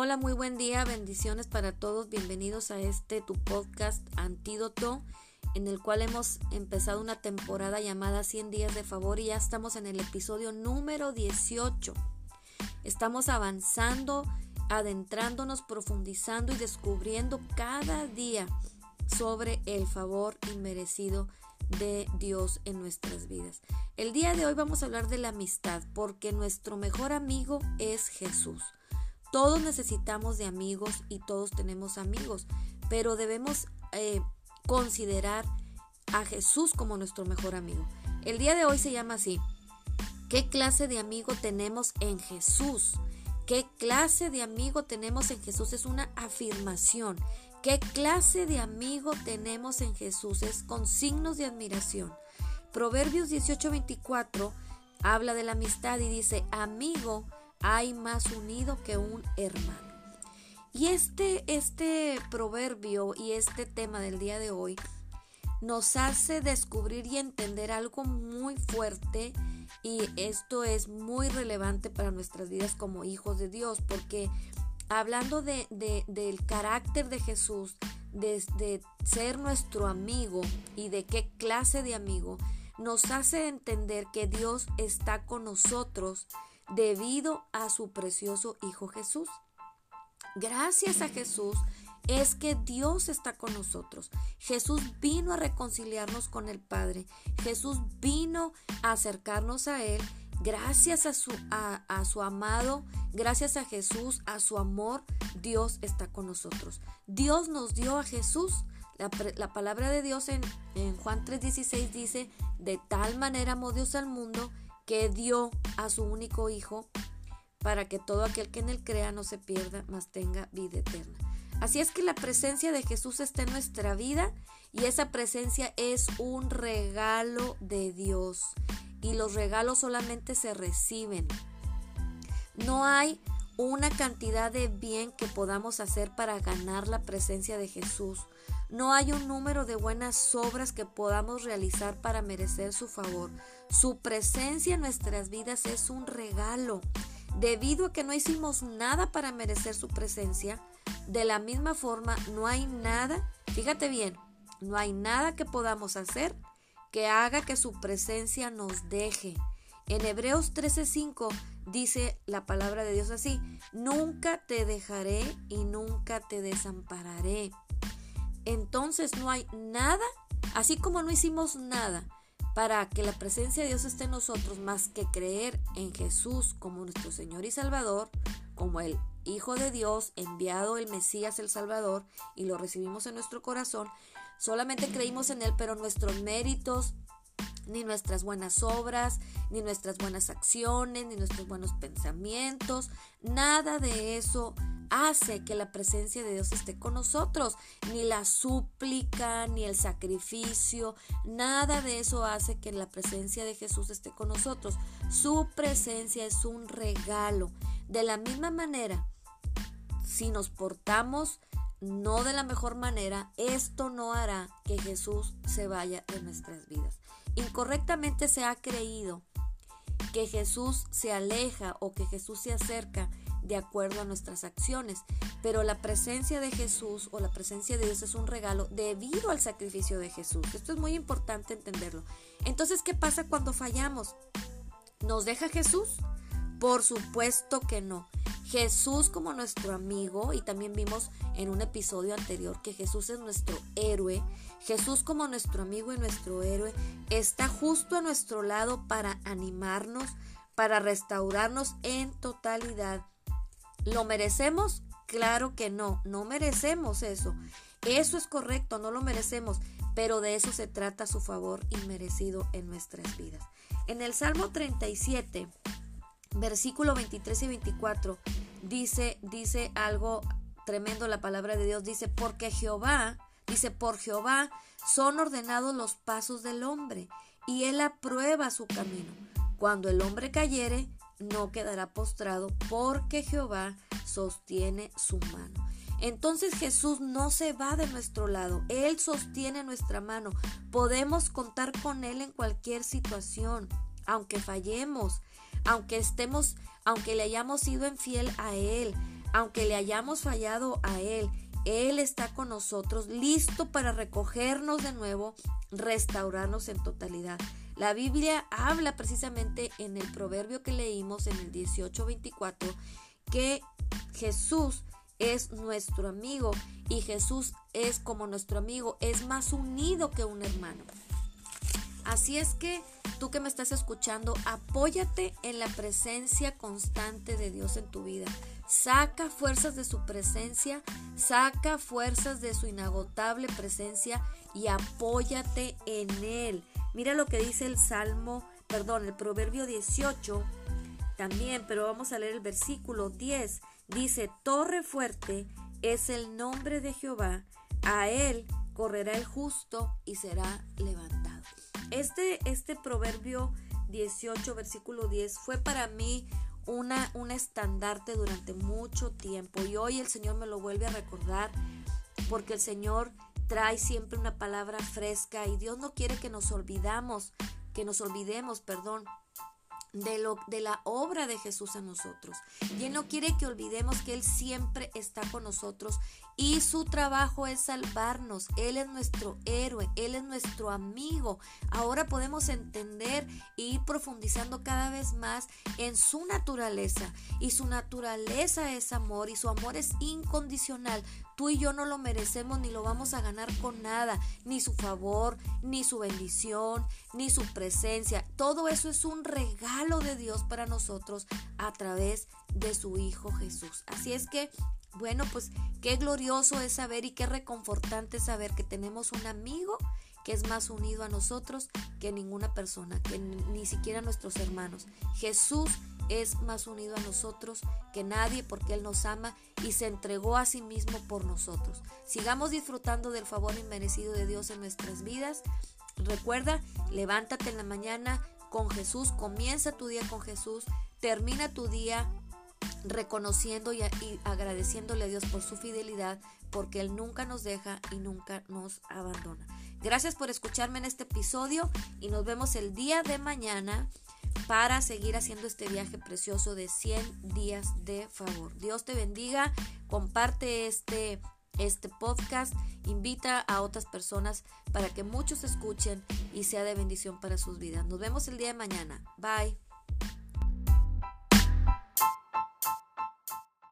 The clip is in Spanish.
Hola, muy buen día, bendiciones para todos, bienvenidos a este tu podcast Antídoto, en el cual hemos empezado una temporada llamada 100 días de favor y ya estamos en el episodio número 18. Estamos avanzando, adentrándonos, profundizando y descubriendo cada día sobre el favor inmerecido de Dios en nuestras vidas. El día de hoy vamos a hablar de la amistad porque nuestro mejor amigo es Jesús. Todos necesitamos de amigos y todos tenemos amigos, pero debemos eh, considerar a Jesús como nuestro mejor amigo. El día de hoy se llama así. ¿Qué clase de amigo tenemos en Jesús? ¿Qué clase de amigo tenemos en Jesús? Es una afirmación. ¿Qué clase de amigo tenemos en Jesús? Es con signos de admiración. Proverbios 18:24 habla de la amistad y dice, amigo hay más unido que un hermano. Y este, este proverbio y este tema del día de hoy nos hace descubrir y entender algo muy fuerte y esto es muy relevante para nuestras vidas como hijos de Dios porque hablando de, del carácter de Jesús, de, de ser nuestro amigo y de qué clase de amigo, nos hace entender que Dios está con nosotros debido a su precioso Hijo Jesús. Gracias a Jesús es que Dios está con nosotros. Jesús vino a reconciliarnos con el Padre. Jesús vino a acercarnos a Él Gracias a su, a, su amado, gracias a Jesús, a su amor, Dios está con nosotros. Dios nos dio a Jesús. La, palabra de Dios en, en Juan 3:16 dice, de tal manera amó Dios al mundo que dio a su único Hijo para que todo aquel que en él crea no se pierda, mas tenga vida eterna. Así es que la presencia de Jesús está en nuestra vida y esa presencia es un regalo de Dios y los regalos solamente se reciben. No hay una cantidad de bien que podamos hacer para ganar la presencia de Jesús. No hay un número de buenas obras que podamos realizar para merecer su favor. Su presencia en nuestras vidas es un regalo. Debido a que no hicimos nada para merecer su presencia, de la misma forma no hay nada, fíjate bien, no hay nada que podamos hacer que haga que su presencia nos deje. En Hebreos 13:5 dice la palabra de Dios así, nunca te dejaré y nunca te desampararé. Entonces no hay nada, así como no hicimos nada para que la presencia de Dios esté en nosotros más que creer en Jesús como nuestro Señor y Salvador, como el Hijo de Dios, enviado el Mesías el Salvador, y lo recibimos en nuestro corazón, Solamente creímos en Él, pero nuestros méritos, ni nuestras buenas obras, ni nuestras buenas acciones, ni nuestros buenos pensamientos, nada de eso hace que la presencia de Dios esté con nosotros, ni la súplica, ni el sacrificio, nada de eso hace que la presencia de Jesús esté con nosotros. Su presencia es un regalo. De la misma manera, si nos portamos no de la mejor manera, esto no hará que Jesús se vaya de nuestras vidas. Incorrectamente se ha creído que Jesús se aleja o que Jesús se acerca de acuerdo a nuestras acciones, pero la presencia de Jesús o la presencia de Dios es un regalo debido al sacrificio de Jesús. Esto es muy importante entenderlo. Entonces, ¿qué pasa cuando fallamos? ¿Nos deja Jesús? Por supuesto que no. Jesús como nuestro amigo y también vimos en un episodio anterior que Jesús es nuestro héroe. Jesús como nuestro amigo y nuestro héroe está justo a nuestro lado para animarnos, para restaurarnos en totalidad. ¿Lo merecemos? Claro que no, no merecemos eso. Eso es correcto, no lo merecemos, pero de eso se trata su favor inmerecido en nuestras vidas. En el Salmo 37, versículo 23 y 24 dice, dice algo tremendo la palabra de Dios, dice, porque Jehová, dice, por Jehová son ordenados los pasos del hombre, y él aprueba su camino. Cuando el hombre cayere, no quedará postrado, porque Jehová sostiene su mano. Entonces Jesús no se va de nuestro lado, Él sostiene nuestra mano. Podemos contar con Él en cualquier situación, aunque fallemos, aunque estemos, aunque le hayamos sido infiel a Él, aunque le hayamos fallado a Él, Él está con nosotros, listo para recogernos de nuevo, restaurarnos en totalidad. La Biblia habla precisamente en el proverbio que leímos en el 18:24 que Jesús es nuestro amigo y Jesús es como nuestro amigo, es más unido que un hermano. Así es que tú que me estás escuchando, apóyate en la presencia constante de Dios en tu vida. Saca fuerzas de su presencia, saca fuerzas de su inagotable presencia y apóyate en Él. Mira lo que dice el Salmo, perdón, el Proverbio 18 también, pero vamos a leer el versículo 10. Dice, torre fuerte es el nombre de Jehová, a Él correrá el justo y será levantado. Este, este proverbio 18, versículo 10, fue para mí una, un estandarte durante mucho tiempo. Y hoy el Señor me lo vuelve a recordar porque el Señor trae siempre una palabra fresca y Dios no quiere que nos olvidamos, que nos olvidemos, perdón, de, lo, de la obra de Jesús en nosotros. Y Él no quiere que olvidemos que Él siempre está con nosotros y su trabajo es salvarnos. Él es nuestro héroe, Él es nuestro amigo. Ahora podemos entender e ir profundizando cada vez más en su naturaleza. Y su naturaleza es amor y su amor es incondicional. Tú y yo no lo merecemos ni lo vamos a ganar con nada, ni su favor, ni su bendición, ni su presencia. Todo eso es un regalo de Dios para nosotros a través de su Hijo Jesús. Así es que, bueno, pues qué glorioso es saber y qué reconfortante saber que tenemos un amigo que es más unido a nosotros que ninguna persona, que ni siquiera nuestros hermanos. Jesús es más unido a nosotros que nadie porque Él nos ama y se entregó a sí mismo por nosotros. Sigamos disfrutando del favor inmerecido de Dios en nuestras vidas. Recuerda, levántate en la mañana con Jesús, comienza tu día con Jesús, termina tu día reconociendo y, agradeciéndole a Dios por su fidelidad, porque Él nunca nos deja y nunca nos abandona. Gracias por escucharme en este episodio y nos vemos el día de mañana para seguir haciendo este viaje precioso de 100 días de favor. Dios te bendiga, comparte este, este podcast, invita a otras personas para que muchos escuchen y sea de bendición para sus vidas. Nos vemos el día de mañana. Bye.